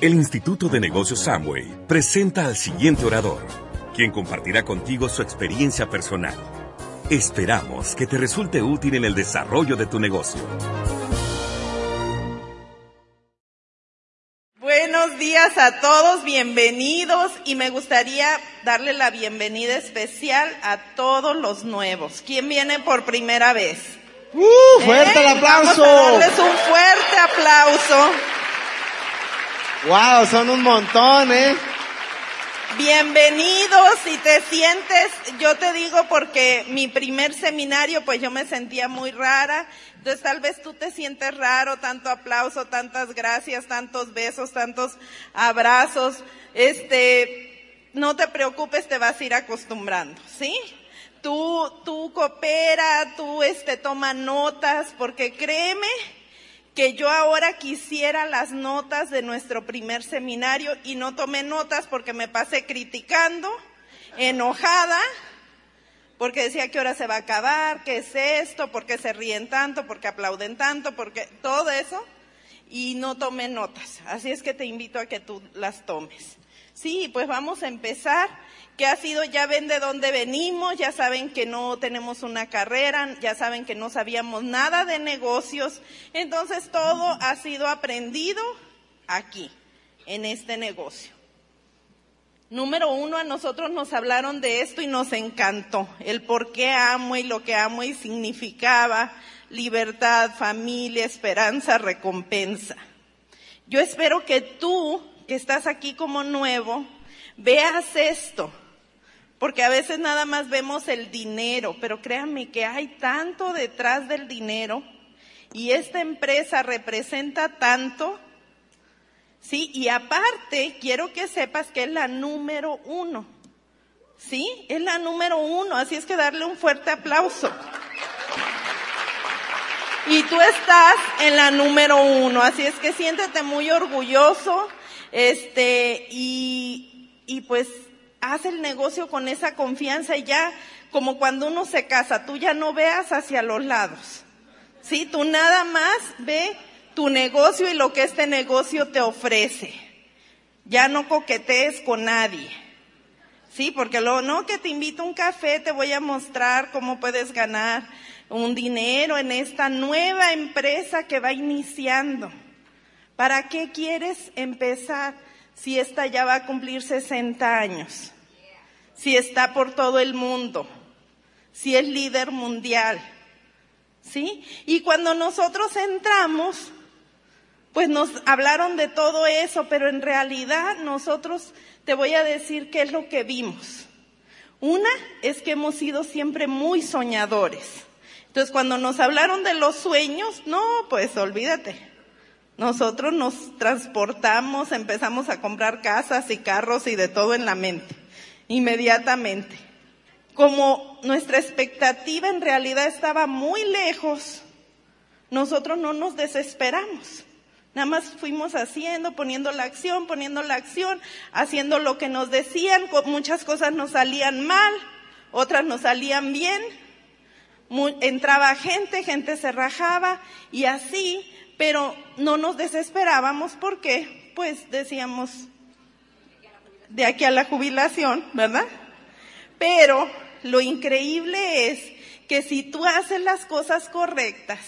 El Instituto de Negocios Samway presenta al siguiente orador, quien compartirá contigo su experiencia personal. Esperamos que te resulte útil en el desarrollo de tu negocio. Buenos días a todos, bienvenidos y me gustaría darle la bienvenida especial a todos los nuevos. ¿Quién viene por primera vez? ¡Uh! ¡Fuerte el ¿Eh? aplauso! Vamos a darles un fuerte aplauso. ¡Wow! Son un montón, ¿eh? Bienvenidos, si te sientes, yo te digo porque mi primer seminario, pues yo me sentía muy rara, entonces tal vez tú te sientes raro, tanto aplauso, tantas gracias, tantos besos, tantos abrazos, este, no te preocupes, te vas a ir acostumbrando, ¿sí? Tú, tú coopera, tú este, toma notas, porque créeme que yo ahora quisiera las notas de nuestro primer seminario y no tomé notas porque me pasé criticando, enojada, porque decía que ahora se va a acabar, qué es esto, por qué se ríen tanto, por qué aplauden tanto, porque todo eso, y no tomé notas. Así es que te invito a que tú las tomes. Sí, pues vamos a empezar que ha sido, ya ven de dónde venimos, ya saben que no tenemos una carrera, ya saben que no sabíamos nada de negocios, entonces todo ha sido aprendido aquí, en este negocio. Número uno, a nosotros nos hablaron de esto y nos encantó, el por qué amo y lo que amo y significaba libertad, familia, esperanza, recompensa. Yo espero que tú, que estás aquí como nuevo, veas esto, porque a veces nada más vemos el dinero, pero créanme que hay tanto detrás del dinero y esta empresa representa tanto, ¿sí? Y aparte, quiero que sepas que es la número uno, ¿sí? Es la número uno, así es que darle un fuerte aplauso. Y tú estás en la número uno, así es que siéntete muy orgulloso, este, y, y pues haz el negocio con esa confianza y ya, como cuando uno se casa, tú ya no veas hacia los lados. Sí, tú nada más ve tu negocio y lo que este negocio te ofrece. Ya no coquetees con nadie. Sí, porque luego, no, que te invito a un café, te voy a mostrar cómo puedes ganar un dinero en esta nueva empresa que va iniciando. ¿Para qué quieres empezar? Si esta ya va a cumplir 60 años, si está por todo el mundo, si es líder mundial, ¿sí? Y cuando nosotros entramos, pues nos hablaron de todo eso, pero en realidad nosotros te voy a decir qué es lo que vimos. Una es que hemos sido siempre muy soñadores. Entonces, cuando nos hablaron de los sueños, no, pues olvídate. Nosotros nos transportamos, empezamos a comprar casas y carros y de todo en la mente, inmediatamente. Como nuestra expectativa en realidad estaba muy lejos, nosotros no nos desesperamos. Nada más fuimos haciendo, poniendo la acción, poniendo la acción, haciendo lo que nos decían. Muchas cosas nos salían mal, otras nos salían bien. Entraba gente, gente se rajaba y así pero no nos desesperábamos porque, pues decíamos, de aquí a la jubilación, ¿verdad? Pero lo increíble es que si tú haces las cosas correctas,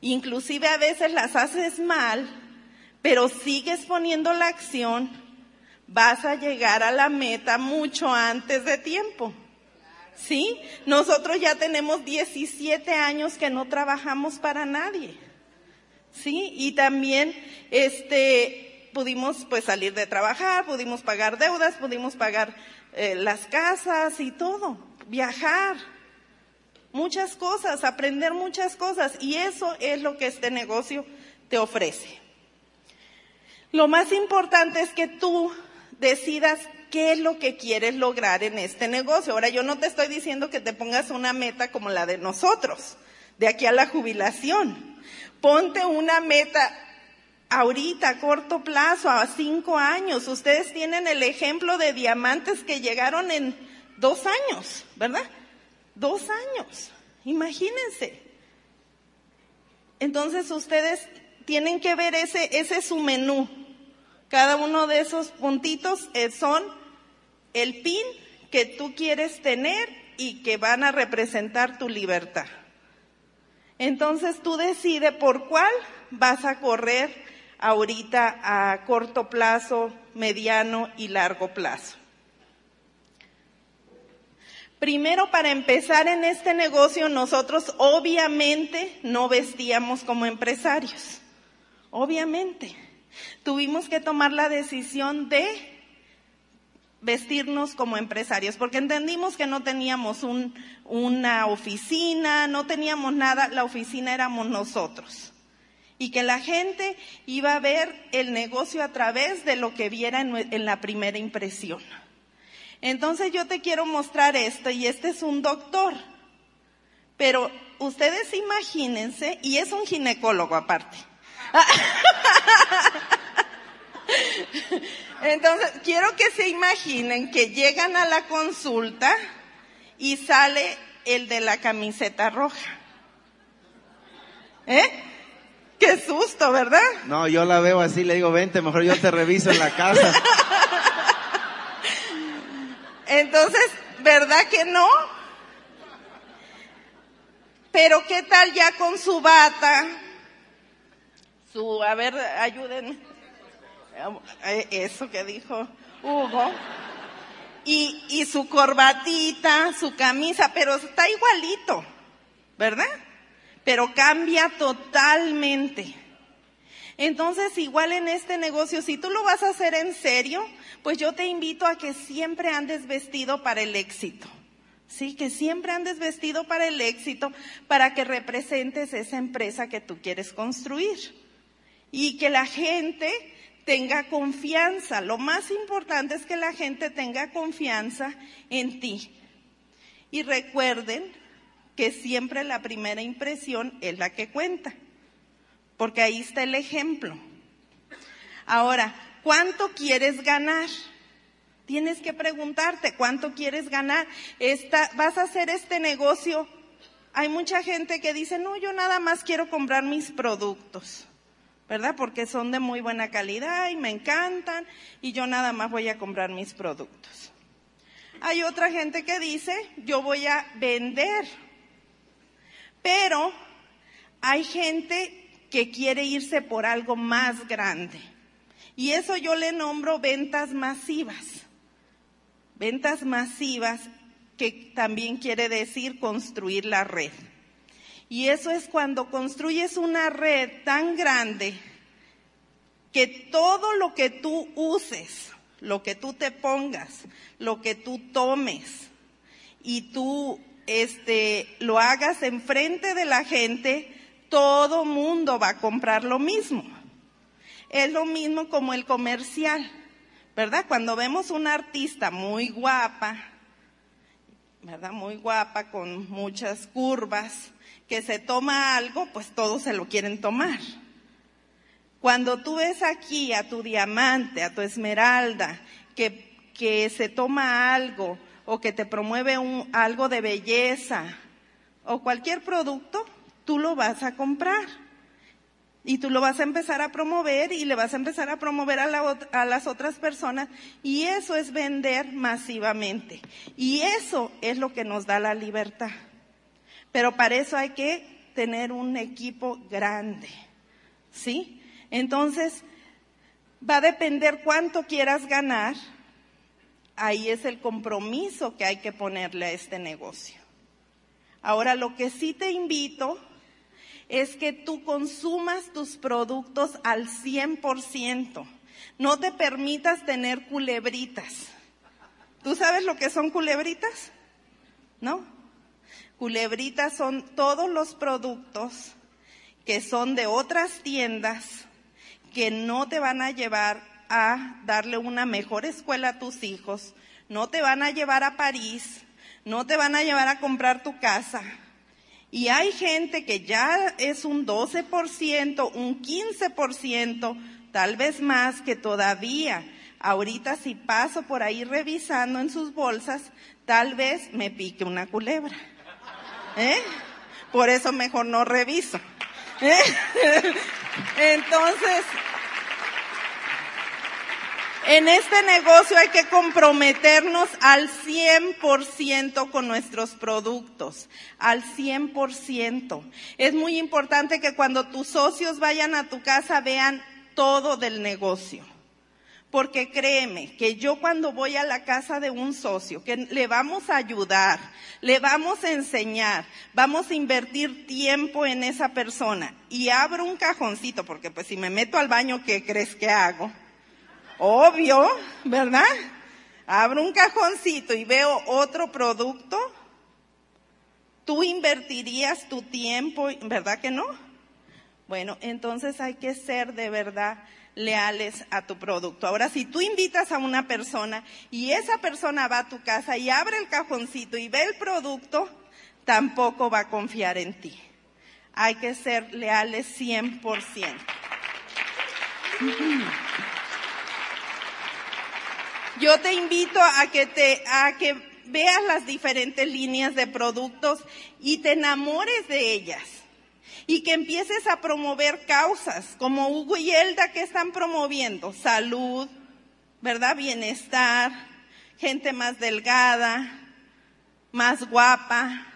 inclusive a veces las haces mal, pero sigues poniendo la acción, vas a llegar a la meta mucho antes de tiempo. ¿Sí? Nosotros ya tenemos 17 años que no trabajamos para nadie. ¿Sí? Y también, este, pudimos pues salir de trabajar, pudimos pagar deudas, pudimos pagar eh, las casas y todo, viajar, muchas cosas, aprender muchas cosas y eso es lo que este negocio te ofrece. Lo más importante es que tú decidas qué es lo que quieres lograr en este negocio. Ahora yo no te estoy diciendo que te pongas una meta como la de nosotros, de aquí a la jubilación. Ponte una meta ahorita, a corto plazo, a cinco años. Ustedes tienen el ejemplo de diamantes que llegaron en dos años, ¿verdad? Dos años. Imagínense. Entonces ustedes tienen que ver ese, ese es su menú. Cada uno de esos puntitos eh, son el pin que tú quieres tener y que van a representar tu libertad. Entonces tú decides por cuál vas a correr ahorita a corto plazo, mediano y largo plazo. Primero, para empezar en este negocio, nosotros obviamente no vestíamos como empresarios. Obviamente. Tuvimos que tomar la decisión de vestirnos como empresarios, porque entendimos que no teníamos un, una oficina, no teníamos nada, la oficina éramos nosotros. Y que la gente iba a ver el negocio a través de lo que viera en, en la primera impresión. Entonces yo te quiero mostrar esto y este es un doctor. Pero ustedes imagínense, y es un ginecólogo aparte. Entonces, quiero que se imaginen que llegan a la consulta y sale el de la camiseta roja. ¿Eh? Qué susto, ¿verdad? No, yo la veo así, le digo, vente, mejor yo te reviso en la casa. Entonces, ¿verdad que no? Pero ¿qué tal ya con su bata? Su, a ver, ayúdenme. Eh, eso que dijo Hugo. Y, y su corbatita, su camisa, pero está igualito, ¿verdad? Pero cambia totalmente. Entonces, igual en este negocio, si tú lo vas a hacer en serio, pues yo te invito a que siempre andes vestido para el éxito. Sí, que siempre andes vestido para el éxito, para que representes esa empresa que tú quieres construir. Y que la gente tenga confianza. Lo más importante es que la gente tenga confianza en ti. Y recuerden que siempre la primera impresión es la que cuenta porque ahí está el ejemplo. Ahora, ¿cuánto quieres ganar? Tienes que preguntarte, ¿cuánto quieres ganar? Esta, ¿Vas a hacer este negocio? Hay mucha gente que dice, no, yo nada más quiero comprar mis productos, ¿verdad? Porque son de muy buena calidad y me encantan y yo nada más voy a comprar mis productos. Hay otra gente que dice, yo voy a vender, pero hay gente que quiere irse por algo más grande. Y eso yo le nombro ventas masivas. Ventas masivas que también quiere decir construir la red. Y eso es cuando construyes una red tan grande que todo lo que tú uses, lo que tú te pongas, lo que tú tomes y tú este lo hagas enfrente de la gente, todo mundo va a comprar lo mismo. Es lo mismo como el comercial, ¿verdad? Cuando vemos una artista muy guapa, ¿verdad? Muy guapa, con muchas curvas, que se toma algo, pues todos se lo quieren tomar. Cuando tú ves aquí a tu diamante, a tu esmeralda, que, que se toma algo o que te promueve un, algo de belleza o cualquier producto, tú lo vas a comprar. Y tú lo vas a empezar a promover y le vas a empezar a promover a, a, las otras personas. Y eso es vender masivamente. Y eso es lo que nos da la libertad. Pero para eso hay que tener un equipo grande. ¿Sí? Entonces, va a depender cuánto quieras ganar. Ahí es el compromiso que hay que ponerle a este negocio. Ahora, lo que sí te invito es que tú consumas tus productos al 100%. No te permitas tener culebritas. ¿Tú sabes lo que son culebritas? ¿No? Culebritas son todos los productos que son de otras tiendas que no te van a llevar a darle una mejor escuela a tus hijos, no te van a llevar a París, no te van a llevar a comprar tu casa, y hay gente que ya es un 12%, un 15%, tal vez más, que todavía, ahorita si paso por ahí revisando en sus bolsas, tal vez me pique una culebra. ¿Eh? Por eso mejor no reviso. ¿Eh? Entonces, En este negocio hay que comprometernos al 100% con nuestros productos, al 100%. Es muy importante que cuando tus socios vayan a tu casa vean todo del negocio. Porque créeme que yo cuando voy a la casa de un socio, que le vamos a ayudar, le vamos a enseñar, vamos a invertir tiempo en esa persona y abro un cajoncito, porque pues si me meto al baño, ¿qué crees que hago? Obvio, ¿verdad? Abro un cajoncito y veo otro producto. ¿Tú invertirías tu tiempo, verdad que no? Bueno, entonces hay que ser de verdad leales a tu producto. Ahora, si tú invitas a una persona y esa persona va a tu casa y abre el cajoncito y ve el producto, tampoco va a confiar en ti. Hay que ser leales 100%. Yo te invito a que te, a que veas las diferentes líneas de productos y te enamores de ellas y que empieces a promover causas como Hugo y Elda que están promoviendo salud, ¿verdad? Bienestar, gente más delgada, más guapa,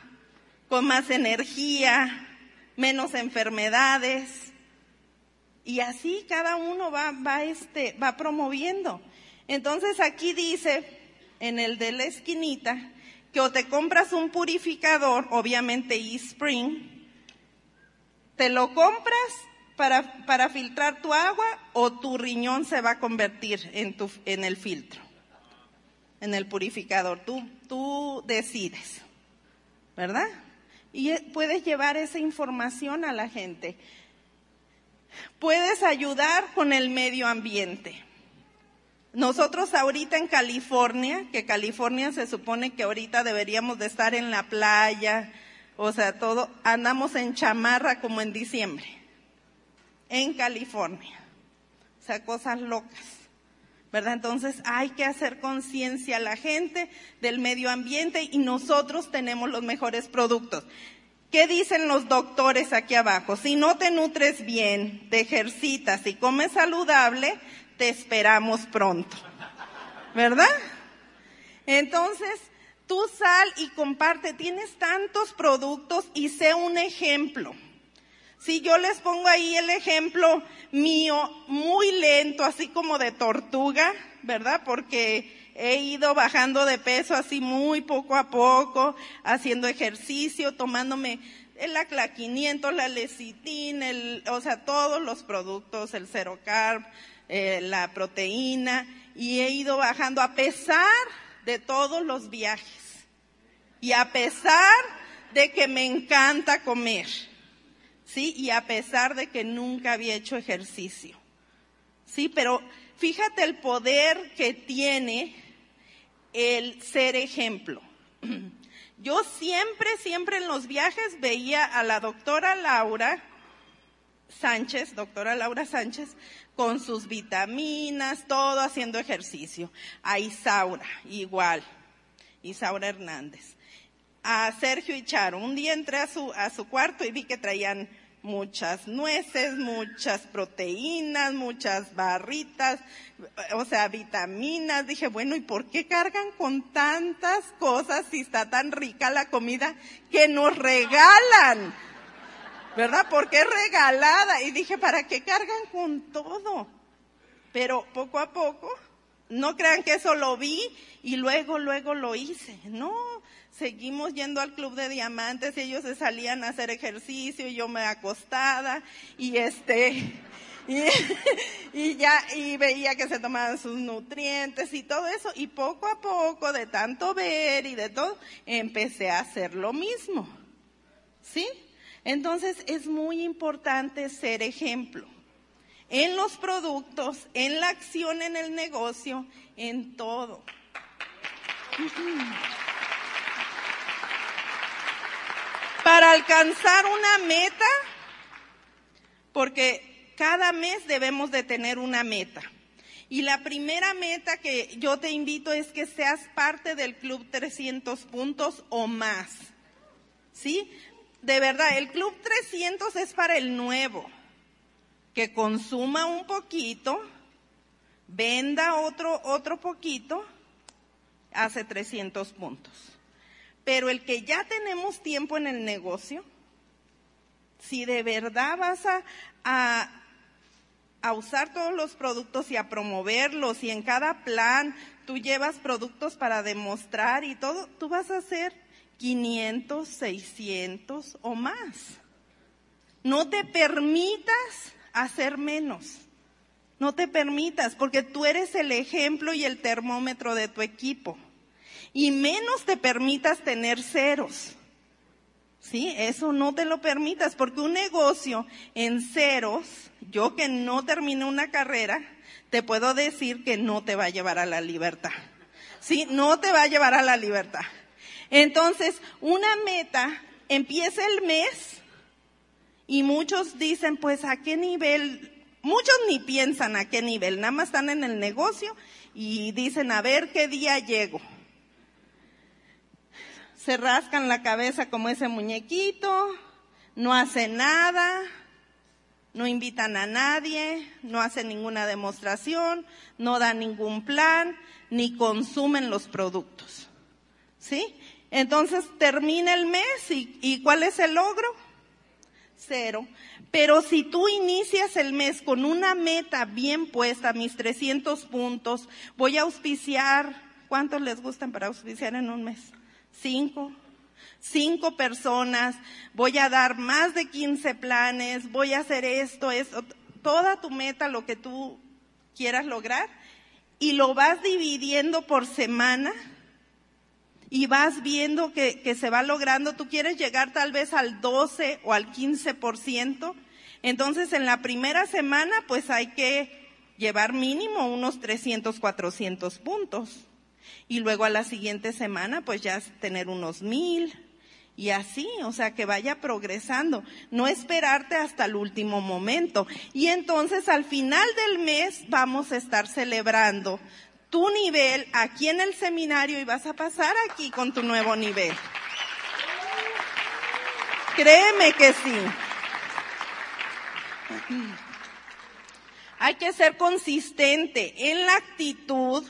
con más energía, menos enfermedades. Y así cada uno va, va, este, va promoviendo. Entonces aquí dice, en el de la esquinita, que o te compras un purificador, obviamente eSpring, te lo compras para, para filtrar tu agua o tu riñón se va a convertir en, tu, en el filtro, en el purificador. Tú, tú decides, ¿verdad? Y eh, puedes llevar esa información a la gente. Puedes ayudar con el medio ambiente. Nosotros ahorita en California, que California se supone que ahorita deberíamos de estar en la playa, o sea, todo, andamos en chamarra como en diciembre, en California. O sea, cosas locas. ¿Verdad? Entonces hay que hacer conciencia a la gente del medio ambiente y nosotros tenemos los mejores productos. ¿Qué dicen los doctores aquí abajo? Si no te nutres bien, te ejercitas y comes saludable, te esperamos pronto. ¿Verdad? Entonces, Tú sal y comparte, tienes tantos productos y sé un ejemplo. Si yo les pongo ahí el ejemplo mío, muy lento, así como de tortuga, ¿verdad? Porque he ido bajando de peso así muy poco a poco, haciendo ejercicio, tomándome el acla 500, la lecitina, el, o sea, todos los productos, el cero carb, eh, la proteína, y he ido bajando a pesar de todos los viajes. Y a pesar de que me encanta comer, ¿sí? Y a pesar de que nunca había hecho ejercicio, ¿sí? Pero fíjate el poder que tiene el ser ejemplo. Yo siempre, siempre en los viajes veía a la doctora Laura Sánchez, doctora Laura Sánchez, con sus vitaminas, todo haciendo ejercicio. A Isaura, igual. Isaura Hernández. A Sergio y Charo. Un día entré a su, a su cuarto y vi que traían muchas nueces, muchas proteínas, muchas barritas, o sea, vitaminas. Dije, bueno, ¿y por qué cargan con tantas cosas si está tan rica la comida que nos regalan? ¿Verdad? Porque es regalada. Y dije, ¿para qué cargan con todo? Pero poco a poco, no crean que eso lo vi y luego, luego lo hice. No, seguimos yendo al club de diamantes y ellos se salían a hacer ejercicio y yo me acostada y este, y, y, ya, y veía que se tomaban sus nutrientes y todo eso. Y poco a poco, de tanto ver y de todo, empecé a hacer lo mismo. ¿Sí? Entonces es muy importante ser ejemplo en los productos, en la acción en el negocio, en todo. Para alcanzar una meta, porque cada mes debemos de tener una meta. Y la primera meta que yo te invito es que seas parte del Club 300 puntos o más. ¿Sí? De verdad, el Club 300 es para el nuevo, que consuma un poquito, venda otro, otro poquito, hace 300 puntos. Pero el que ya tenemos tiempo en el negocio, si de verdad vas a, a, a, usar todos los productos y a promoverlos y en cada plan tú llevas productos para demostrar y todo, tú vas a hacer 500, 600 o más. No te permitas hacer menos. No te permitas, porque tú eres el ejemplo y el termómetro de tu equipo. Y menos te permitas tener ceros. Sí, eso no te lo permitas, porque un negocio en ceros, yo que no terminé una carrera, te puedo decir que no te va a llevar a la libertad. Sí, no te va a llevar a la libertad. Entonces, una meta empieza el mes y muchos dicen, pues, ¿a qué nivel Muchos ni piensan a qué nivel, nada más están en el negocio y dicen, a ver qué día llego. Se rascan la cabeza como ese muñequito, no hacen nada, no invitan a nadie, no hacen ninguna demostración, no dan ningún plan, ni consumen los productos. ¿Sí? Entonces termina el mes y, ¿cuál es el logro? Cero. Pero si tú inicias el mes con una meta bien puesta, mis 300 puntos, voy a auspiciar, ¿cuántos les gustan para auspiciar en un mes? Cinco. Cinco personas, voy a dar más de 15 planes, voy a hacer esto, esto, toda tu meta, lo que tú quieras lograr, y lo vas dividiendo por semana y vas viendo que, se va logrando, tú quieres llegar tal vez al 12 o al 15%, entonces, en la primera semana, pues hay que llevar mínimo unos 300, 400 puntos. Y luego a la siguiente semana, pues ya tener unos mil. Y así, o sea, que vaya progresando. No esperarte hasta el último momento. Y entonces al final del mes vamos a estar celebrando tu nivel aquí en el seminario y vas a pasar aquí con tu nuevo nivel. Créeme que sí. Hay que ser consistente en la actitud.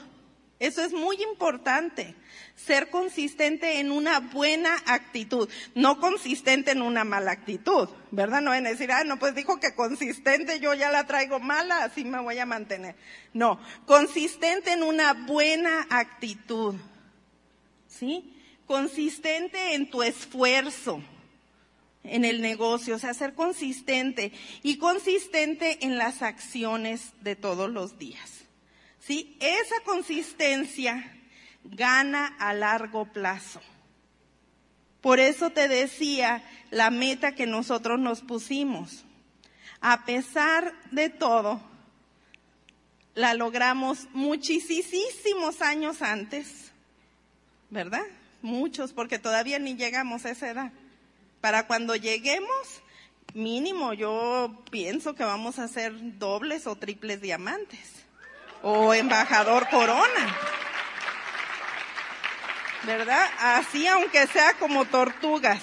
Eso es muy importante. Ser consistente en una buena actitud, no consistente en una mala actitud, ¿verdad? No en decir, ah, no, pues dijo que consistente, yo ya la traigo mala, así me voy a mantener. No, consistente en una buena actitud, ¿sí? Consistente en tu esfuerzo en el negocio, o sea, ser consistente y consistente en las acciones de todos los días. ¿Sí? Esa consistencia gana a largo plazo. Por eso te decía la meta que nosotros nos pusimos. A pesar de todo, la logramos muchísimos años antes, ¿verdad? Muchos, porque todavía ni llegamos a esa edad. Para cuando lleguemos, mínimo yo pienso que vamos a hacer dobles o triples diamantes. O embajador corona. ¿Verdad? Así aunque sea como tortugas.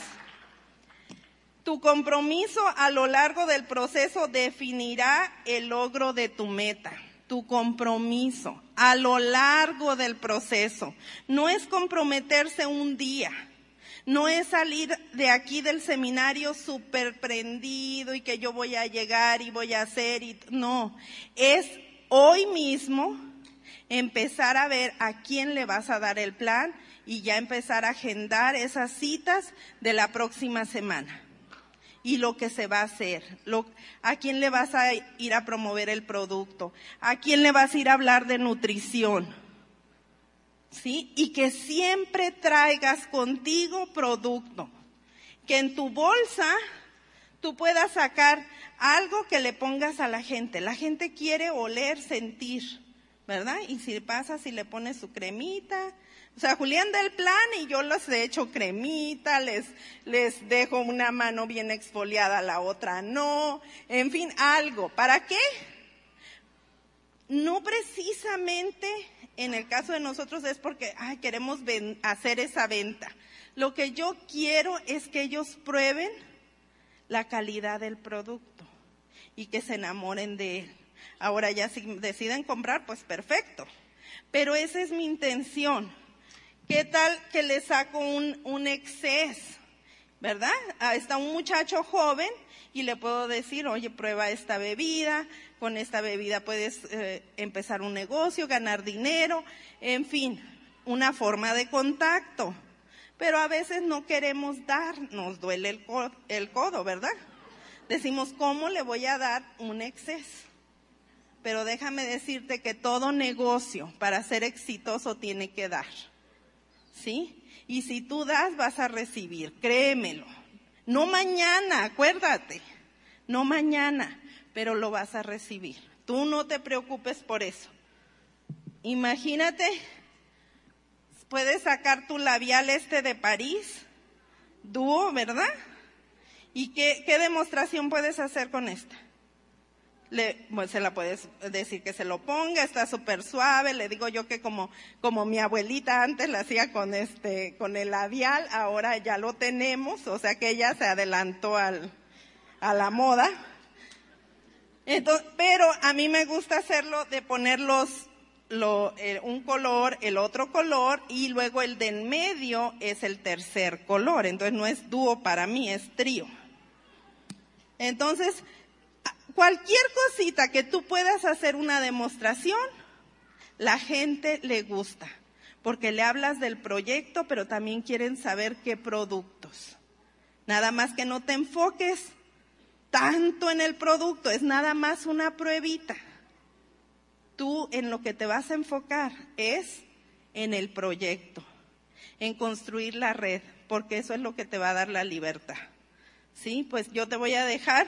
Tu compromiso a lo largo del proceso definirá el logro de tu meta. Tu compromiso a lo largo del proceso. No es comprometerse un día no es salir de aquí del seminario súper prendido y que yo voy a llegar y voy a hacer y no. Es hoy mismo empezar a ver a quién le vas a dar el plan y ya empezar a agendar esas citas de la próxima semana y lo que se va a hacer, a quién le vas a ir a promover el producto, a quién le vas a ir a hablar de nutrición ¿sí? Y que siempre traigas contigo producto. Que en tu bolsa tú puedas sacar algo que le pongas a la gente. La gente quiere oler, sentir, ¿verdad? Y si pasa, si le pones su cremita. O sea, Julián da el plan y yo les he hecho cremita, les, les dejo una mano bien exfoliada, la otra no. En fin, algo. ¿Para qué? No precisamente en el caso de nosotros es porque ay, queremos hacer esa venta. Lo que yo quiero es que ellos prueben la calidad del producto y que se enamoren de él. Ahora ya si deciden comprar, pues perfecto. Pero esa es mi intención. ¿Qué tal que le saco un, un exceso? ¿Verdad? Está un muchacho joven y le puedo decir, oye, prueba esta bebida, con esta bebida puedes eh, empezar un negocio, ganar dinero, en fin, una forma de contacto. Pero a veces no queremos dar, nos duele el codo, el codo, ¿verdad? Decimos, ¿cómo le voy a dar un exceso? Pero déjame decirte que todo negocio para ser exitoso tiene que dar. ¿Sí? Y si tú das, vas a recibir, créemelo. No mañana, acuérdate, no mañana, pero lo vas a recibir. Tú no te preocupes por eso. Imagínate, puedes sacar tu labial este de París, dúo, ¿verdad? ¿Y qué, demostración puedes hacer con esta? le, pues, se la puedes decir que se lo ponga, está súper suave, le digo yo que como, como mi abuelita antes la hacía con este, con el labial, ahora ya lo tenemos, o sea que ella se adelantó al, a la moda. Entonces, pero a mí me gusta hacerlo de ponerlos eh, un color, el otro color y luego el de en medio es el tercer color. Entonces no es dúo para mí, es trío. Entonces, cualquier cosita que tú puedas hacer una demostración, la gente le gusta, porque le hablas del proyecto, pero también quieren saber qué productos. Nada más que no te enfoques tanto en el producto, es nada más una pruebita. Tú en lo que te vas a enfocar es en el proyecto, en construir la red, porque eso es lo que te va a dar la libertad. Sí, pues yo te voy a dejar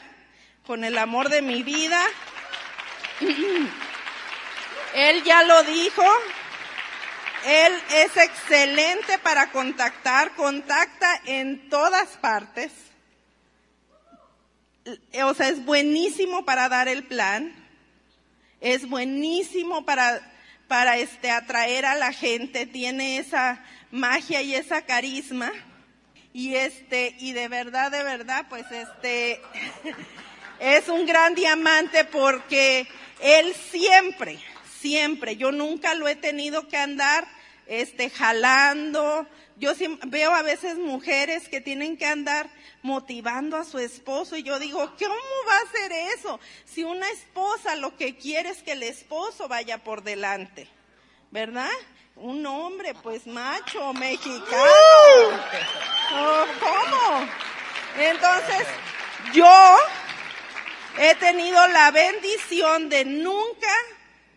con el amor de mi vida. Él ya lo dijo. Él es excelente para contactar, contacta en todas partes. O sea, es buenísimo para dar el plan. Es buenísimo para, para este, atraer a la gente. Tiene esa magia y esa carisma. Y este, y de verdad, de verdad, pues este, es un gran diamante porque él siempre, siempre, yo nunca lo he tenido que andar este jalando. Yo veo a veces mujeres que tienen que andar motivando a su esposo y yo digo, ¿cómo va a ser eso? Si una esposa lo que quiere es que el esposo vaya por delante, ¿verdad? Un hombre, pues macho, mexicano. Oh, ¿Cómo? Entonces, yo He tenido la bendición de nunca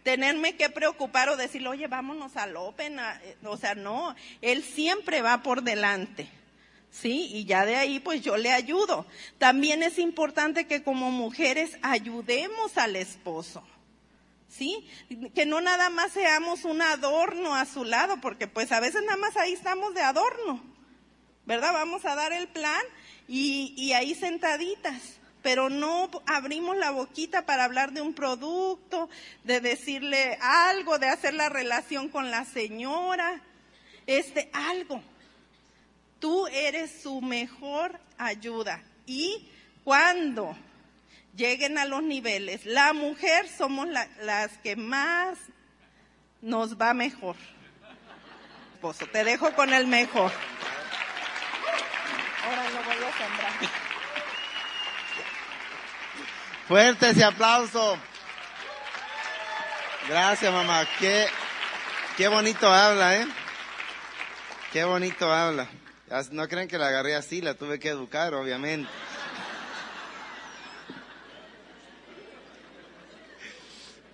tenerme que preocupar o decirle, oye, vámonos al Open. Eh, o sea, no, él siempre va por delante. ¿Sí? Y ya de ahí pues yo le ayudo. También es importante que como mujeres ayudemos al esposo. ¿Sí? Que no nada más seamos un adorno a su lado, porque pues a veces nada más ahí estamos de adorno. ¿Verdad? Vamos a dar el plan y, y ahí sentaditas pero no abrimos la boquita para hablar de un producto, de decirle algo, de hacer la relación con la señora, este, algo. Tú eres su mejor ayuda. Y cuando lleguen a los niveles, la mujer somos las que más nos va mejor. te dejo con el mejor. Ahora lo voy a sembrar. Fuerte ese aplauso. Gracias, mamá. Qué, qué bonito habla, ¿eh? Qué bonito habla. No creen que la agarré así, la tuve que educar, obviamente.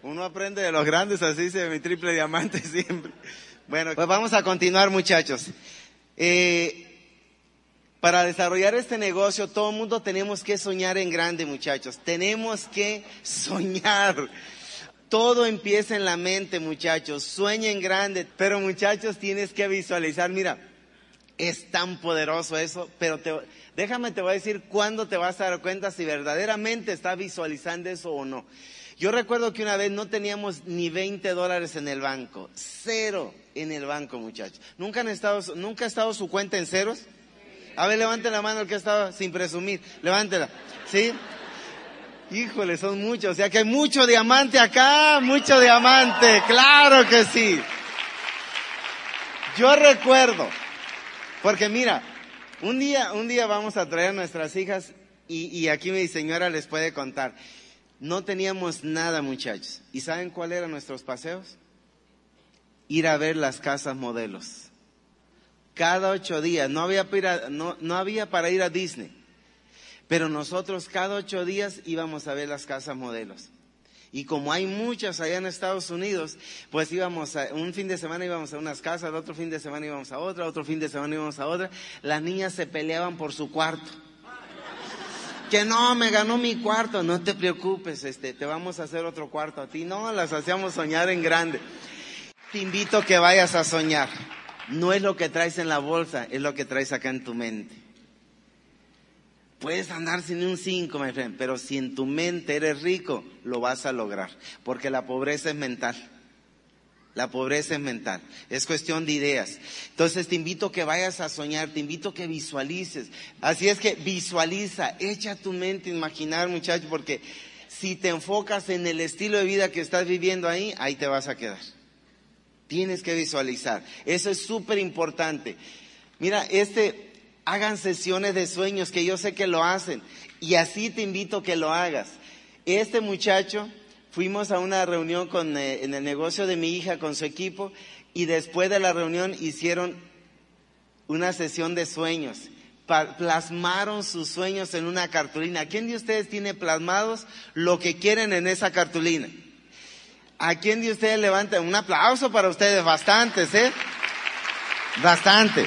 Uno aprende de los grandes, así dice mi triple diamante siempre. Bueno, pues vamos a continuar, muchachos. Eh, para desarrollar este negocio, todo el mundo tenemos que soñar en grande, muchachos. Tenemos que soñar. Todo empieza en la mente, muchachos. Sueña en grande. Pero, muchachos, tienes que visualizar. Mira, es tan poderoso eso. Pero déjame, te voy a decir cuándo te vas a dar cuenta si verdaderamente estás visualizando eso o no. Yo recuerdo que una vez no teníamos ni 20 dólares en el banco. Cero en el banco, muchachos. ¿Nunca, han estado, ¿Nunca ha estado su cuenta en ceros? A ver, levante la mano el que estaba sin presumir. Levántela. ¿Sí? Híjole, son muchos. O sea que hay mucho diamante acá, mucho diamante. Claro que sí. Yo recuerdo, porque mira, un día, un día vamos a traer a nuestras hijas y, y aquí mi señora les puede contar. No teníamos nada, muchachos. ¿Y saben cuáles eran nuestros paseos? Ir a ver las casas modelos. Cada ocho días. No había para, no, no había para ir a Disney. Pero nosotros cada ocho días íbamos a ver las casas modelos. Y como hay muchas allá en Estados Unidos, pues íbamos a, un fin de semana íbamos a unas casas, otro fin de semana íbamos a otra, otro fin de semana íbamos a otra. Las niñas se peleaban por su cuarto. Que no, me ganó mi cuarto, no te preocupes, este, te vamos a hacer otro cuarto a ti. No, las hacíamos soñar en grande. Te invito a que vayas a soñar. No es lo que traes en la bolsa, es lo que traes acá en tu mente. Puedes andar sin un 5, my friend, pero si en tu mente eres rico, lo vas a lograr, porque la pobreza es mental. La pobreza es mental, es cuestión de ideas. Entonces te invito a que vayas a soñar, te invito a que visualices. Así es que visualiza, echa tu mente a imaginar, muchacho, porque si te enfocas en el estilo de vida que estás viviendo ahí, ahí te vas a quedar. Tienes que visualizar. Eso es súper importante. Mira, este, hagan sesiones de sueños, que yo sé que lo hacen, y así te invito a que lo hagas. Este muchacho, fuimos a una reunión con, eh, en el negocio de mi hija con su equipo, y después de la reunión hicieron una sesión de sueños. Plasmaron sus sueños en una cartulina. ¿Quién de ustedes tiene plasmados lo que quieren en esa cartulina? ¿A quién de ustedes levanta un aplauso para ustedes? Bastantes, ¿eh? Bastante.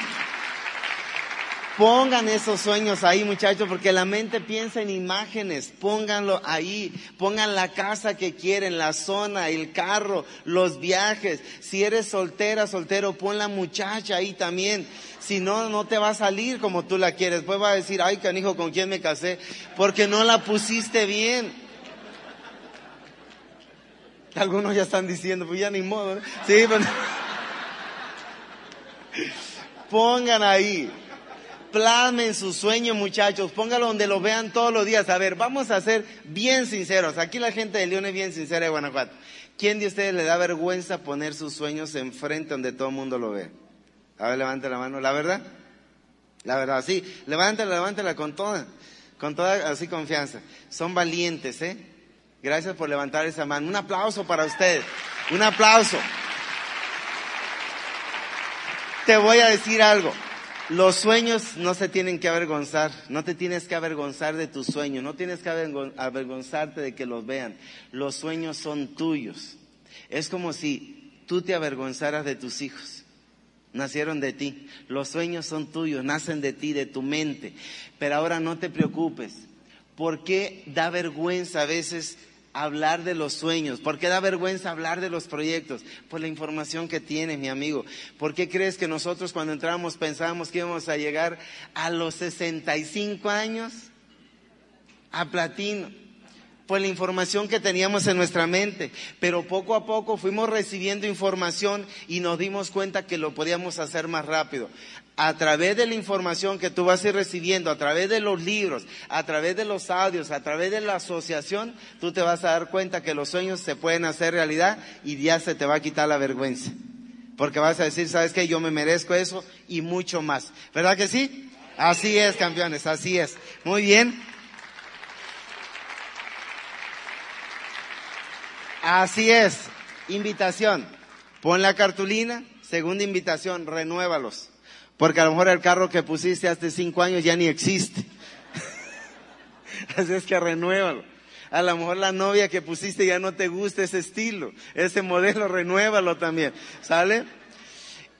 Pongan esos sueños ahí, muchachos, porque la mente piensa en imágenes. Pónganlo ahí. Pongan la casa que quieren, la zona, el carro, los viajes. Si eres soltera, soltero, pon la muchacha ahí también. Si no, no te va a salir como tú la quieres. Pues va a decir, ay, canijo, ¿con quién me casé? Porque no la pusiste bien. Algunos ya están diciendo, pues ya ni modo. Sí, pero... Pongan ahí plasmen su sueño, muchachos. Póngalo donde lo vean todos los días. A ver, vamos a ser bien sinceros. Aquí la gente de León es bien sincera de Guanajuato. ¿Quién de ustedes le da vergüenza poner sus sueños enfrente donde todo el mundo lo ve? A ver, levante la mano. ¿La verdad? La verdad, sí. Levántala, levántala con toda, con toda así confianza. Son valientes, ¿eh? Gracias por levantar esa mano. Un aplauso para ustedes. Un aplauso. Te voy a decir algo. Los sueños no se tienen que avergonzar, no te tienes que avergonzar de tus sueños, no tienes que avergonzarte de que los vean. Los sueños son tuyos. Es como si tú te avergonzaras de tus hijos. Nacieron de ti. Los sueños son tuyos, nacen de ti, de tu mente. Pero ahora no te preocupes. ¿Por qué da vergüenza a veces hablar de los sueños? ¿Por qué da vergüenza hablar de los proyectos? Por la información que tienes, mi amigo. ¿Por qué crees que nosotros cuando entramos pensábamos que íbamos a llegar a los 65 años a platino? Por la información que teníamos en nuestra mente. Pero poco a poco fuimos recibiendo información y nos dimos cuenta que lo podíamos hacer más rápido a través de la información que tú vas a ir recibiendo, a través de los libros, a través de los audios, a través de la asociación, tú te vas a dar cuenta que los sueños se pueden hacer realidad y ya se te va a quitar la vergüenza. Porque vas a decir, ¿sabes qué? Yo me merezco eso y mucho más. ¿Verdad que sí? Así es, campeones, así es. Muy bien. Así es. Invitación. Pon la cartulina. Segunda invitación, renuévalos. Porque a lo mejor el carro que pusiste hace cinco años ya ni existe. Así es que renuévalo. A lo mejor la novia que pusiste ya no te gusta ese estilo, ese modelo, renuévalo también. ¿Sale?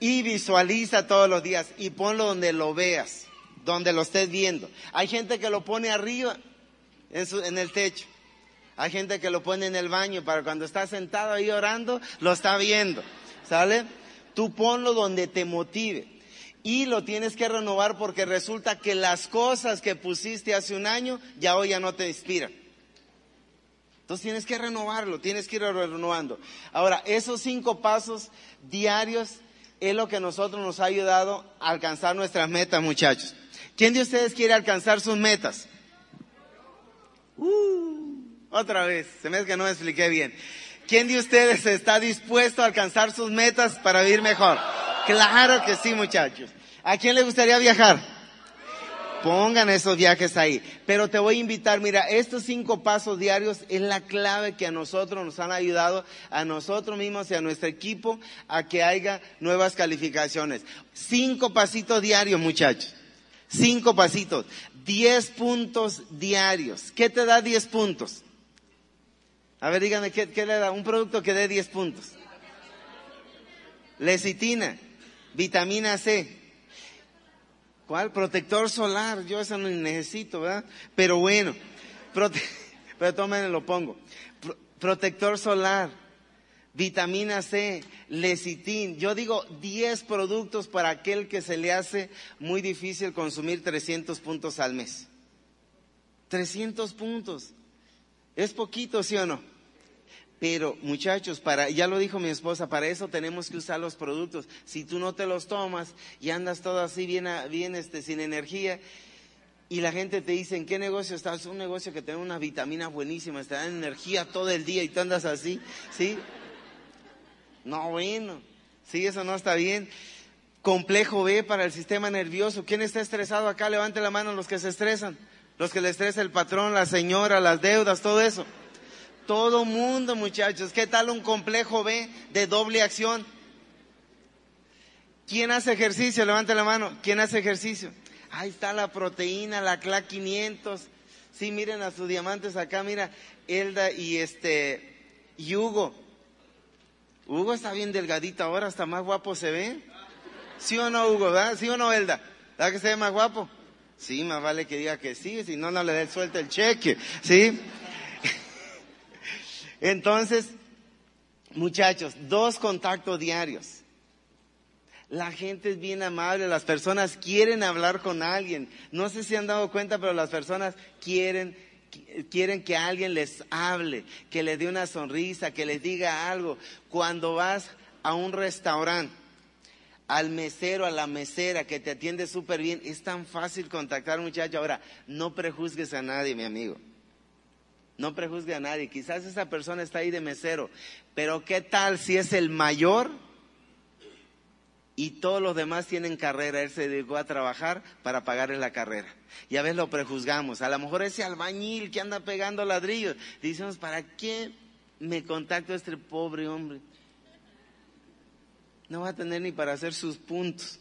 Y visualiza todos los días y ponlo donde lo veas, donde lo estés viendo. Hay gente que lo pone arriba en, su, en el techo. Hay gente que lo pone en el baño para cuando está sentado ahí orando, lo está viendo. ¿Sale? Tú ponlo donde te motive y lo tienes que renovar porque resulta que las cosas que pusiste hace un año ya hoy ya no te inspiran. Entonces tienes que renovarlo, tienes que ir renovando. Ahora, esos cinco pasos diarios es lo que a nosotros nos ha ayudado a alcanzar nuestras metas, muchachos. ¿Quién de ustedes quiere alcanzar sus metas? Uh, Otra vez, se me es que no expliqué bien. ¿Quién de ustedes está dispuesto a alcanzar sus metas para vivir mejor? Claro que sí, muchachos. ¿A quién le gustaría viajar? Pongan esos viajes ahí. Pero te voy a invitar, mira, estos cinco pasos diarios es la clave que a nosotros nos han ayudado, a nosotros mismos y a nuestro equipo, a que haya nuevas calificaciones. Cinco pasitos diarios, muchachos. Cinco pasitos. Diez puntos diarios. ¿Qué te da diez puntos? A ver, díganme, ¿qué, le da? Un producto que dé 10 puntos. Lecitina, vitamina C. ¿Cuál? Protector solar. Yo eso no necesito, ¿verdad? Pero bueno, pero tomen, lo pongo. protector solar, vitamina C, lecitin. Yo digo 10 productos para aquel que se le hace muy difícil consumir 300 puntos al mes. 300 puntos. Es poquito, ¿sí o no? Pero muchachos, para, ya lo dijo mi esposa, para eso tenemos que usar los productos. Si tú no te los tomas y andas todo así bien, bien este, sin energía, y la gente te dice, ¿en qué negocio estás? Es un negocio que tiene una vitamina buenísima, te dan energía todo el día y tú andas así, ¿sí? No, bueno, sí, eso no está bien. Complejo B para el sistema nervioso. ¿Quién está estresado acá? Levante la mano los que se estresan. Los que le estresa el patrón, la señora, las deudas, todo eso. Todo mundo, muchachos. ¿Qué tal un complejo B de doble acción? ¿Quién hace ejercicio? Levante la mano. ¿Quién hace ejercicio? Ahí está la proteína, la CLA 500. Sí, miren a sus diamantes acá, mira, Elda y este, y Hugo. Hugo está bien delgadito ahora, hasta más guapo se ve. ¿Sí o no, Hugo? ¿Sí o no, Elda? ¿Verdad que se ve más guapo? Sí, más vale que diga que sí, si no, no le dé suelta el cheque, ¿sí? Entonces, muchachos, dos contactos diarios. La gente es bien amable, las personas quieren hablar con alguien. No sé si han dado cuenta, pero las personas quieren quieren que alguien les hable, que les dé una sonrisa, que les diga algo. Cuando vas a un restaurante, al mesero, a la mesera que te atiende súper bien, es tan fácil contactar a muchacho. Ahora, no prejuzgues a nadie, mi amigo. No prejuzgue a nadie. Quizás esa persona está ahí de mesero, pero ¿qué tal si es el mayor y todos los demás tienen carrera? Él se dedicó a trabajar para pagarle la carrera. Y a veces lo prejuzgamos. A lo mejor ese albañil que anda pegando ladrillos. Decimos, ¿para qué me contacto a este pobre hombre? No va a tener ni para hacer sus puntos.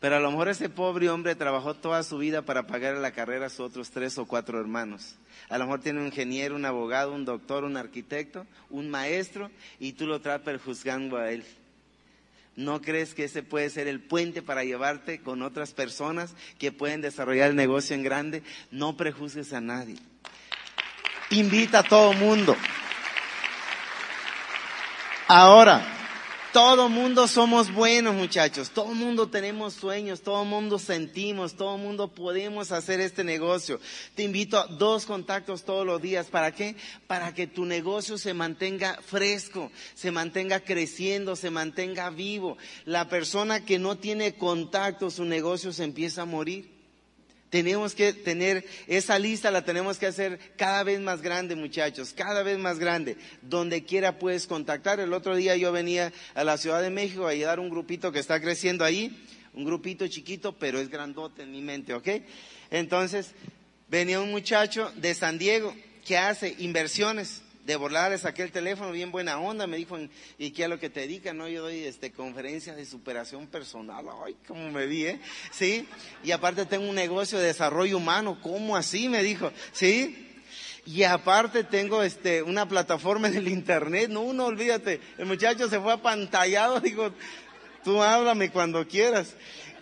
Pero a lo mejor ese pobre hombre trabajó toda su vida para pagar la carrera a sus otros tres o cuatro hermanos. A lo mejor tiene un ingeniero, un abogado, un doctor, un arquitecto, un maestro, y tú lo traes perjuzgando a él. ¿No crees que ese puede ser el puente para llevarte con otras personas que pueden desarrollar el negocio en grande? No prejuzgues a nadie. Invita a todo mundo. Ahora, todo mundo somos buenos, muchachos. Todo mundo tenemos sueños, todo mundo sentimos, todo mundo podemos hacer este negocio. Te invito a dos contactos todos los días. ¿Para qué? Para que tu negocio se mantenga fresco, se mantenga creciendo, se mantenga vivo. La persona que no tiene contacto, su negocio se empieza a morir. Tenemos que tener esa lista, la tenemos que hacer cada vez más grande, muchachos, cada vez más grande. Donde quiera puedes contactar. El otro día yo venía a la Ciudad de México a ayudar a un grupito que está creciendo ahí, un grupito chiquito, pero es grandote en mi mente, ¿ok? Entonces, venía un muchacho de San Diego que hace inversiones de volar, le saqué el teléfono, bien buena onda, me dijo, ¿y qué es lo que te dedica? No, yo doy este, conferencias de superación personal, ay, cómo me vi, ¿eh? Sí, y aparte tengo un negocio de desarrollo humano, ¿cómo así? Me dijo, ¿sí? Y aparte tengo este, una plataforma en el internet, no, no, olvídate, el muchacho se fue apantallado, digo, tú háblame cuando quieras.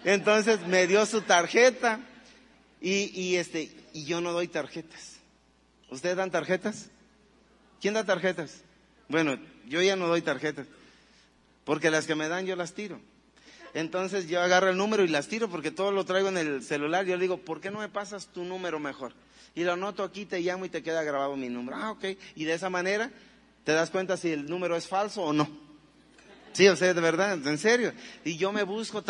Entonces me dio su tarjeta y, y este, y yo no doy tarjetas. ¿Ustedes dan tarjetas? ¿Quién da tarjetas? Bueno, yo ya no doy tarjetas, porque las que me dan yo las tiro. Entonces yo agarro el número y las tiro porque todo lo traigo en el celular. Yo le digo, ¿por qué no me pasas tu número mejor? Y lo anoto aquí, te llamo y te queda grabado mi número. Ah, ok. Y de esa manera te das cuenta si el número es falso o no. Sí, o sea, de verdad, en serio. Y yo me busco,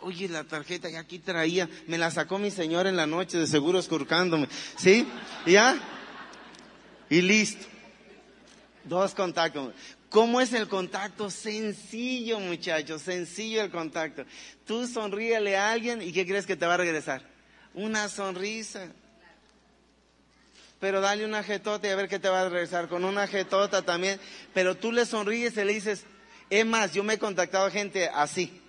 oye, la tarjeta ya aquí traía, me la sacó mi señor en la noche, de seguro escurcándome. ¿Sí? ¿Ya? Y listo. Dos contactos. ¿Cómo es el contacto? Sencillo, muchachos, sencillo el contacto. Tú sonríele a alguien y ¿qué crees que te va a regresar? Una sonrisa. Pero dale una jetota y a ver qué te va a regresar. Con una jetota también. Pero tú le sonríes y le dices, es más, yo me he contactado a gente así.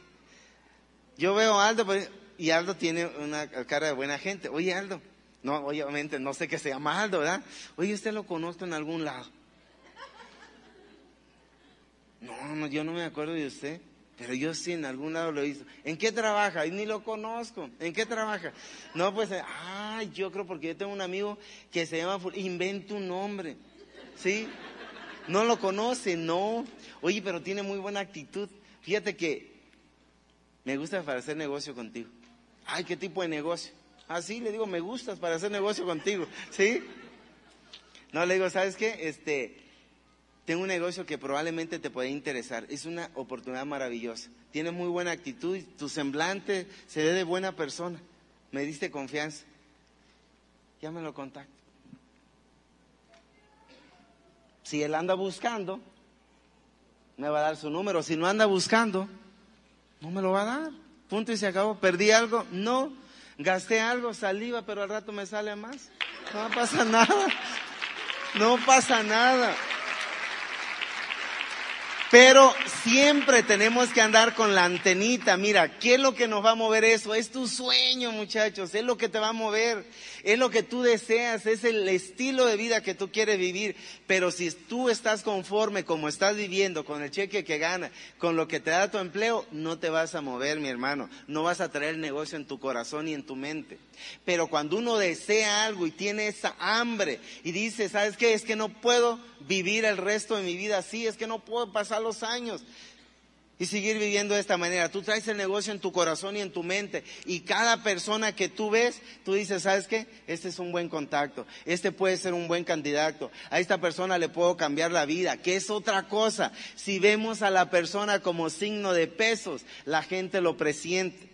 Yo veo a Aldo pues, y Aldo tiene una cara de buena gente. Oye, Aldo. No, obviamente no sé qué se llama Aldo, ¿verdad? Oye, usted lo conozco en algún lado. No, no, yo no me acuerdo de usted. Pero yo sí en algún lado lo hizo. ¿En qué trabaja? Y ni lo conozco. ¿En qué trabaja? No, pues, ah, yo creo porque yo tengo un amigo que se llama, inventa un nombre. ¿Sí? No lo conoce, no. Oye, pero tiene muy buena actitud. Fíjate que me gusta para hacer negocio contigo. Ay, ¿qué tipo de negocio? Así ah, le digo, me gustas para hacer negocio contigo. ¿Sí? No, le digo, ¿sabes qué? Este, tengo un negocio que probablemente te puede interesar. Es una oportunidad maravillosa. Tienes muy buena actitud, tu semblante se ve de buena persona. Me diste confianza. Ya me lo contacto. Si él anda buscando, me va a dar su número. Si no anda buscando, no me lo va a dar. Punto y se acabó. ¿Perdí algo? No. Gasté algo, saliva, pero al rato me sale más. No pasa nada. No pasa nada. Pero siempre tenemos que andar con la antenita. Mira, ¿qué es lo que nos va a mover eso? Es tu sueño, muchachos. Es lo que te va a mover. Es lo que tú deseas. Es el estilo de vida que tú quieres vivir. Pero si tú estás conforme como estás viviendo, con el cheque que gana, con lo que te da tu empleo, no te vas a mover, mi hermano. No vas a traer el negocio en tu corazón y en tu mente. Pero cuando uno desea algo y tiene esa hambre y dice, ¿sabes qué? Es que no puedo vivir el resto de mi vida así. Es que no puedo pasar los años y seguir viviendo de esta manera. Tú traes el negocio en tu corazón y en tu mente y cada persona que tú ves, tú dices, ¿sabes qué? Este es un buen contacto, este puede ser un buen candidato, a esta persona le puedo cambiar la vida, que es otra cosa. Si vemos a la persona como signo de pesos, la gente lo presiente.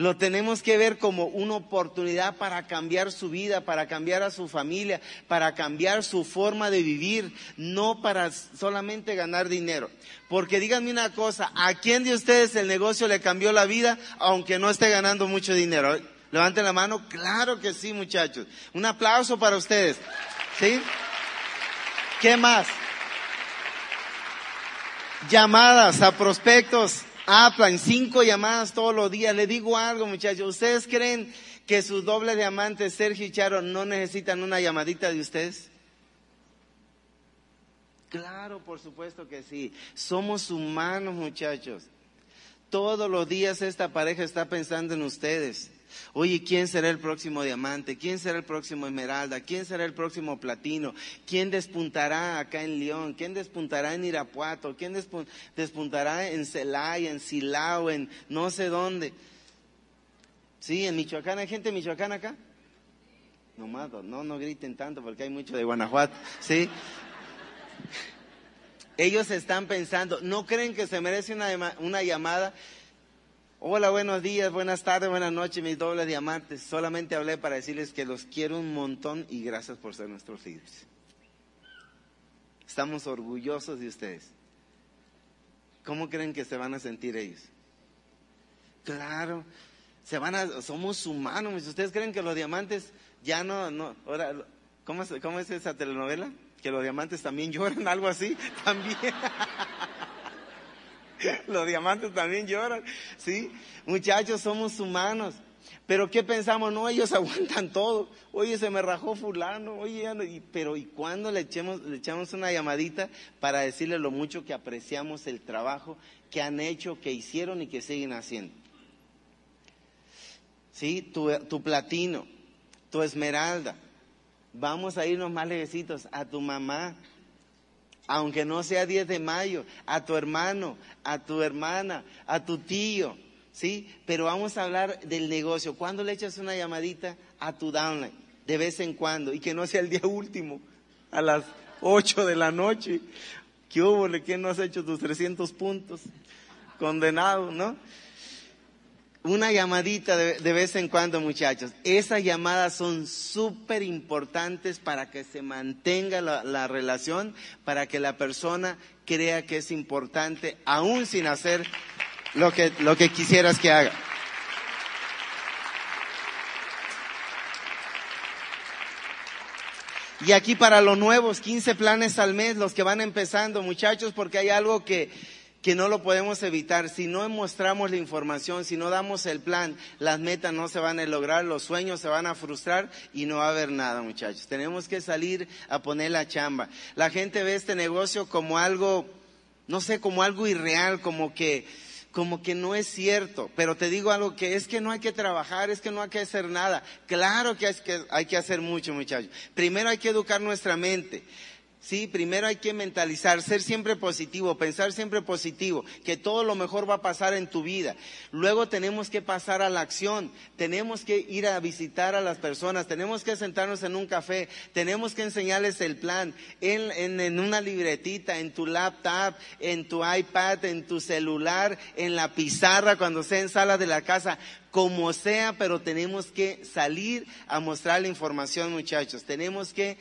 Lo tenemos que ver como una oportunidad para cambiar su vida, para cambiar a su familia, para cambiar su forma de vivir, no para solamente ganar dinero. Porque díganme una cosa, ¿a quién de ustedes el negocio le cambió la vida aunque no esté ganando mucho dinero? Levanten la mano, claro que sí, muchachos. Un aplauso para ustedes. ¿Sí? ¿Qué más? Llamadas a prospectos en cinco llamadas todos los días. Le digo algo, muchachos. ¿Ustedes creen que sus dobles diamantes, Sergio y Charo, no necesitan una llamadita de ustedes? Claro, por supuesto que sí. Somos humanos, muchachos. Todos los días esta pareja está pensando en ustedes. Oye, ¿quién será el próximo diamante? ¿Quién será el próximo esmeralda? ¿Quién será el próximo platino? ¿Quién despuntará acá en León? ¿Quién despuntará en Irapuato? ¿Quién despuntará en Celaya, en Silao, en no sé dónde? Sí, en Michoacán. ¿Hay gente de Michoacán acá? No, no, no griten tanto porque hay mucho de Guanajuato. Sí. Ellos están pensando, ¿no creen que se merece una, una llamada? Hola, buenos días, buenas tardes, buenas noches, mis dobles diamantes. Solamente hablé para decirles que los quiero un montón y gracias por ser nuestros líderes. Estamos orgullosos de ustedes. ¿Cómo creen que se van a sentir ellos? Claro, se van a, somos humanos. ¿Ustedes creen que los diamantes ya no, no, ahora, ¿cómo es, cómo es esa telenovela? Que los diamantes también lloran, algo así, también. Los diamantes también lloran, ¿sí? Muchachos, somos humanos. Pero ¿qué pensamos? No, ellos aguantan todo. Oye, se me rajó fulano. Oye, pero ¿y cuándo le, echemos, le echamos una llamadita para decirle lo mucho que apreciamos el trabajo que han hecho, que hicieron y que siguen haciendo? ¿Sí? Tu, tu platino, tu esmeralda. Vamos a irnos más lejecitos a tu mamá, aunque no sea 10 de mayo, a tu hermano, a tu hermana, a tu tío, ¿sí? Pero vamos a hablar del negocio. ¿Cuándo le echas una llamadita a tu downline? De vez en cuando, y que no sea el día último, a las 8 de la noche. ¿Qué hubo? ¿Quién no has hecho tus 300 puntos? Condenado, ¿no? Una llamadita de, vez en cuando, muchachos. Esas llamadas son súper importantes para que se mantenga la, la, relación, para que la persona crea que es importante, aún sin hacer lo que, lo que quisieras que haga. Y aquí para los nuevos, 15 planes al mes, los que van empezando, muchachos, porque hay algo que, que no lo podemos evitar. Si no mostramos la información, si no damos el plan, las metas no se van a lograr, los sueños se van a frustrar y no va a haber nada, muchachos. Tenemos que salir a poner la chamba. La gente ve este negocio como algo, no sé, como algo irreal, como que, como que no es cierto. Pero te digo algo que es que no hay que trabajar, es que no hay que hacer nada. Claro que hay que, hay que hacer mucho, muchachos. Primero hay que educar nuestra mente. Sí, primero hay que mentalizar, ser siempre positivo, pensar siempre positivo, que todo lo mejor va a pasar en tu vida. Luego tenemos que pasar a la acción, tenemos que ir a visitar a las personas, tenemos que sentarnos en un café, tenemos que enseñarles el plan en, en una libretita, en tu laptop, en tu iPad, en tu celular, en la pizarra, cuando sea en sala de la casa, como sea, pero tenemos que salir a mostrar la información, muchachos. Tenemos que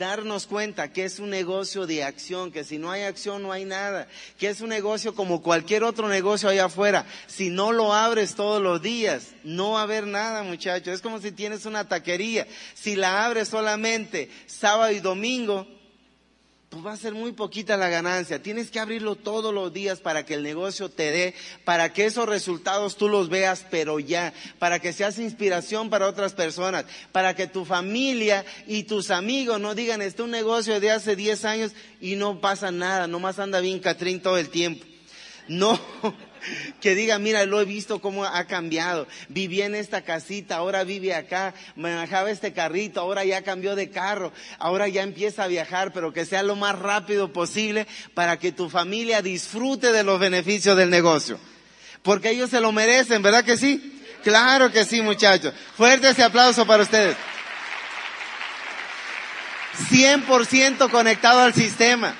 darnos cuenta que es un negocio de acción, que si no hay acción no hay nada, que es un negocio como cualquier otro negocio allá afuera. Si no lo abres todos los días, no va a haber nada, muchachos. Es como si tienes una taquería. Si la abres solamente sábado y domingo, pues va a ser muy poquita la ganancia. Tienes que abrirlo todos los días para que el negocio te dé, para que esos resultados tú los veas, pero ya, para que seas inspiración para otras personas, para que tu familia y tus amigos no digan, este es un negocio de hace 10 años y no pasa nada, nomás anda bien Catrín todo el tiempo. No, que diga, mira, lo he visto cómo ha cambiado. Vivía en esta casita, ahora vive acá, manejaba este carrito, ahora ya cambió de carro, ahora ya empieza a viajar, pero que sea lo más rápido posible para que tu familia disfrute de los beneficios del negocio. Porque ellos se lo merecen, ¿verdad que sí? Claro que sí, muchachos. Fuerte ese aplauso para ustedes. 100% conectado al sistema.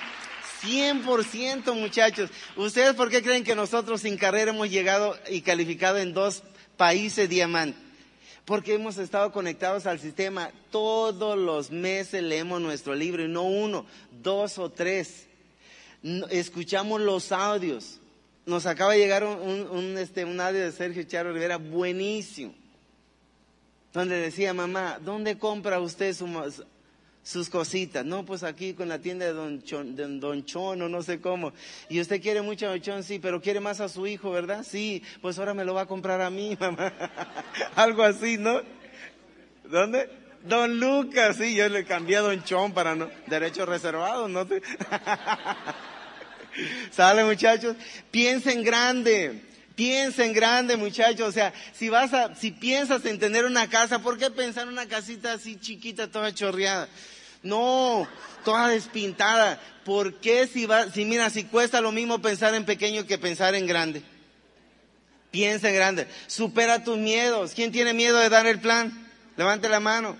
100% muchachos. ¿Ustedes por qué creen que nosotros sin carrera hemos llegado y calificado en dos países diamante? Porque hemos estado conectados al sistema. Todos los meses leemos nuestro libro y no uno, dos o tres. Escuchamos los audios. Nos acaba de llegar un, este, un audio de Sergio Charo Rivera buenísimo. Donde decía, mamá, ¿dónde compra usted su, sus cositas. No, pues aquí con la tienda de Don Chon, Don Chon o no sé cómo. Y usted quiere mucho a Don Chon, sí, pero quiere más a su hijo, ¿verdad? Sí, pues ahora me lo va a comprar a mí, mamá. Algo así, ¿no? ¿Dónde? Don Lucas, sí, yo le cambié a Don Chon para no, derechos reservados, ¿no? ¿Sale muchachos? Piensen grande. Piensa en grande, muchachos. O sea, si vas a, si piensas en tener una casa, ¿por qué pensar en una casita así chiquita, toda chorreada? No, toda despintada. ¿Por qué si va, si mira, si cuesta lo mismo pensar en pequeño que pensar en grande? Piensa en grande. Supera tus miedos. ¿Quién tiene miedo de dar el plan? Levante la mano.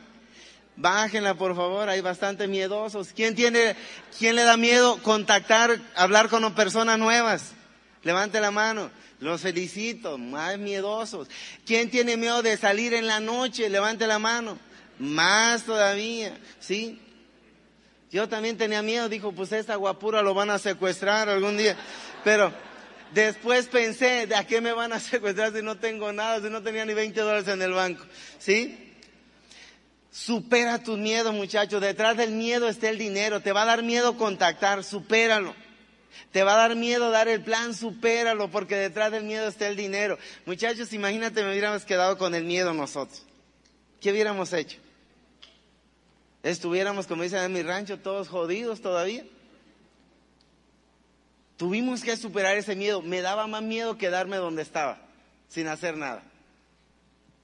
Bájenla, por favor. Hay bastante miedosos. ¿Quién tiene, quién le da miedo contactar, hablar con personas nuevas? Levante la mano. Los felicito, más miedosos. ¿Quién tiene miedo de salir en la noche? Levante la mano. Más todavía, ¿sí? Yo también tenía miedo, dijo, pues esta guapura lo van a secuestrar algún día. Pero después pensé, ¿de a qué me van a secuestrar si no tengo nada, si no tenía ni 20 dólares en el banco? ¿Sí? Supera tus miedos, muchachos. Detrás del miedo está el dinero. Te va a dar miedo contactar, supéralo. Te va a dar miedo dar el plan, supéralo, porque detrás del miedo está el dinero. Muchachos, imagínate, me hubiéramos quedado con el miedo nosotros. ¿Qué hubiéramos hecho? Estuviéramos, como dicen en mi rancho, todos jodidos todavía. Tuvimos que superar ese miedo. Me daba más miedo quedarme donde estaba, sin hacer nada.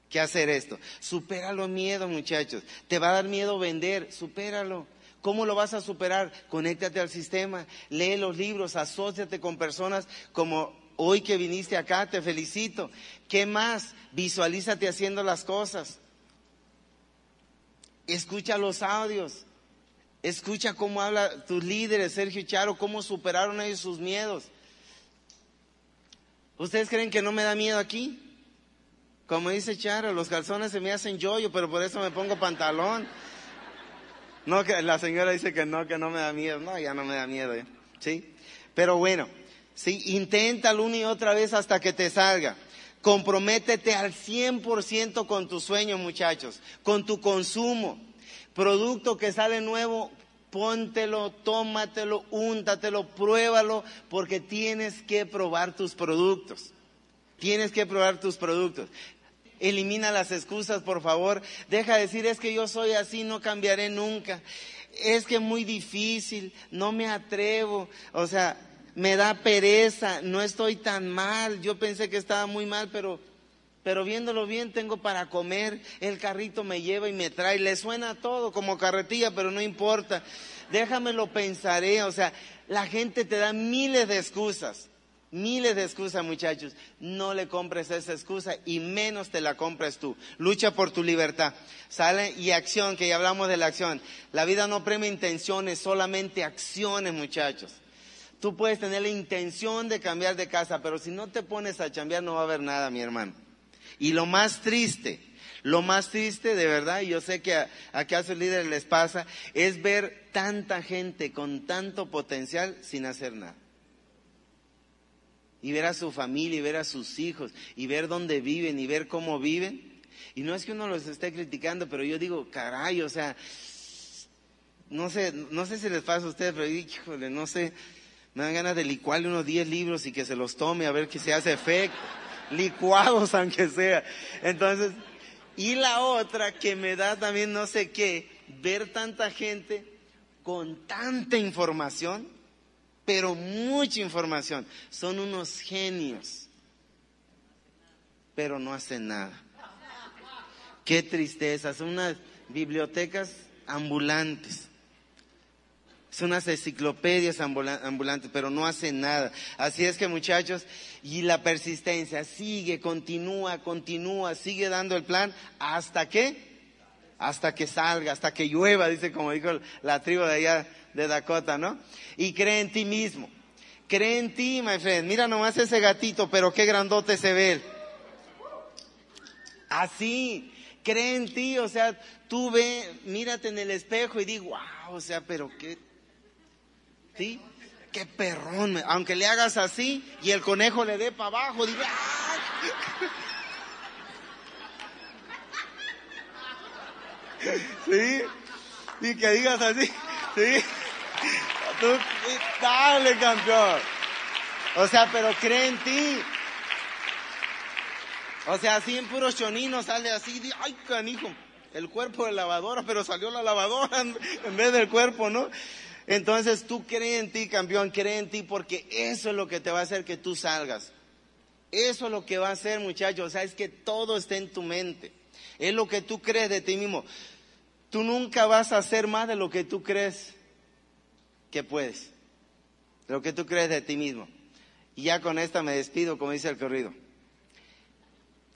¿Qué hacer esto? Supera los miedos, muchachos. Te va a dar miedo vender, supéralo. ¿Cómo lo vas a superar? Conéctate al sistema, lee los libros, asóciate con personas como hoy que viniste acá, te felicito. ¿Qué más? Visualízate haciendo las cosas. Escucha los audios. Escucha cómo habla tus líderes, Sergio Charo, cómo superaron ellos sus miedos. ¿Ustedes creen que no me da miedo aquí? Como dice Charo, los calzones se me hacen yoyo, pero por eso me pongo pantalón. No, que la señora dice que no, que no me da miedo. No, ya no me da miedo. ¿eh? ¿Sí? Pero bueno, sí, inténtalo una y otra vez hasta que te salga. Comprométete al 100% con tu sueño, muchachos, con tu consumo. Producto que sale nuevo, póntelo, tómatelo, úntatelo, pruébalo, porque tienes que probar tus productos. Tienes que probar tus productos. Elimina las excusas, por favor. Deja de decir, es que yo soy así, no cambiaré nunca. Es que muy difícil, no me atrevo. O sea, me da pereza, no estoy tan mal. Yo pensé que estaba muy mal, pero, pero viéndolo bien tengo para comer. El carrito me lleva y me trae. Le suena todo como carretilla, pero no importa. Déjame lo pensaré. O sea, la gente te da miles de excusas. Miles de excusas, muchachos. No le compres esa excusa y menos te la compres tú. Lucha por tu libertad. Sale y acción, que ya hablamos de la acción. La vida no premia intenciones, solamente acciones, muchachos. Tú puedes tener la intención de cambiar de casa, pero si no te pones a cambiar no va a haber nada, mi hermano. Y lo más triste, lo más triste de verdad, y yo sé que a, a que a sus líderes les pasa, es ver tanta gente con tanto potencial sin hacer nada y ver a su familia y ver a sus hijos y ver dónde viven y ver cómo viven. Y no es que uno los esté criticando, pero yo digo, caray, o sea, no sé, no sé si les pasa a ustedes, pero híjole, no sé, me dan ganas de licuarle unos 10 libros y que se los tome a ver qué se hace efecto, licuados aunque sea. Entonces, y la otra que me da también no sé qué, ver tanta gente con tanta información pero mucha información. Son unos genios, pero no hacen nada. Qué tristeza, son unas bibliotecas ambulantes. Son unas enciclopedias ambulantes, pero no hacen nada. Así es que muchachos, y la persistencia sigue, continúa, continúa, sigue dando el plan hasta que, hasta que salga, hasta que llueva, dice como dijo la tribu de allá de Dakota, ¿no? Y cree en ti mismo. Cree en ti, my friend. Mira nomás ese gatito, pero qué grandote se ve. Así, cree en ti, o sea, tú ve, mírate en el espejo y di, wow, o sea, pero qué, ¿sí? Qué perrón, aunque le hagas así y el conejo le dé para abajo, diga, ¿sí? Y que digas así, ¿sí? Tú, dale, campeón. O sea, pero cree en ti. O sea, así en puro chonino sale así, ay, canijo, el cuerpo de lavadora, pero salió la lavadora en vez del cuerpo, ¿no? Entonces tú cree en ti, campeón, cree en ti, porque eso es lo que te va a hacer que tú salgas. Eso es lo que va a hacer, muchachos. O sea, es que todo está en tu mente. Es lo que tú crees de ti mismo. Tú nunca vas a hacer más de lo que tú crees que puedes, lo que tú crees de ti mismo. Y ya con esta me despido, como dice el corrido.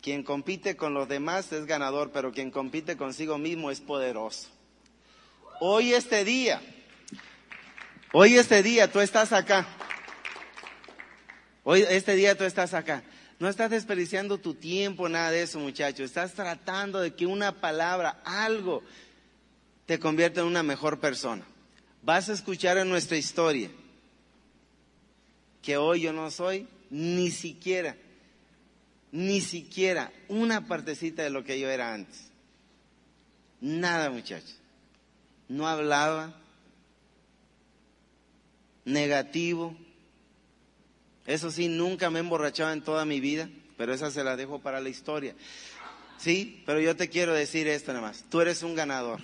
Quien compite con los demás es ganador, pero quien compite consigo mismo es poderoso. Hoy este día, hoy este día tú estás acá. Hoy este día tú estás acá. No estás desperdiciando tu tiempo, nada de eso, muchacho. Estás tratando de que una palabra, algo, te convierta en una mejor persona vas a escuchar en nuestra historia que hoy yo no soy ni siquiera, ni siquiera una partecita de lo que yo era antes. Nada, muchachos. No hablaba, negativo. Eso sí, nunca me emborrachaba en toda mi vida, pero esa se la dejo para la historia. Sí, pero yo te quiero decir esto nada más. Tú eres un ganador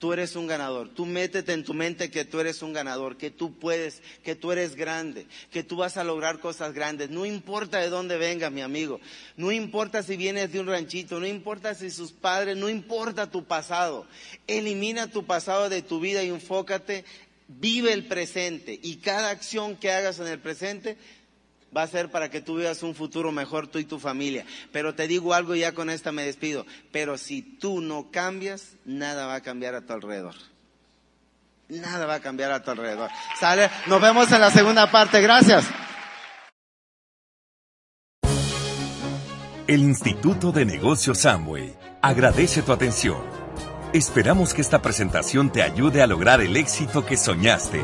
tú eres un ganador. Tú métete en tu mente que tú eres un ganador, que tú puedes, que tú eres grande, que tú vas a lograr cosas grandes. No importa de dónde vengas, mi amigo. No importa si vienes de un ranchito, no importa si sus padres, no importa tu pasado. Elimina tu pasado de tu vida y enfócate, vive el presente. Y cada acción que hagas en el presente va a ser para que tú vivas un futuro mejor tú y tu familia. Pero te digo algo y ya con esta me despido. Pero si tú no cambias, nada va a cambiar a tu alrededor. Nada va a cambiar a tu alrededor. ¿Sale? Nos vemos en la segunda parte. Gracias. El Instituto de Negocios Samway agradece tu atención. Esperamos que esta presentación te ayude a lograr el éxito que soñaste.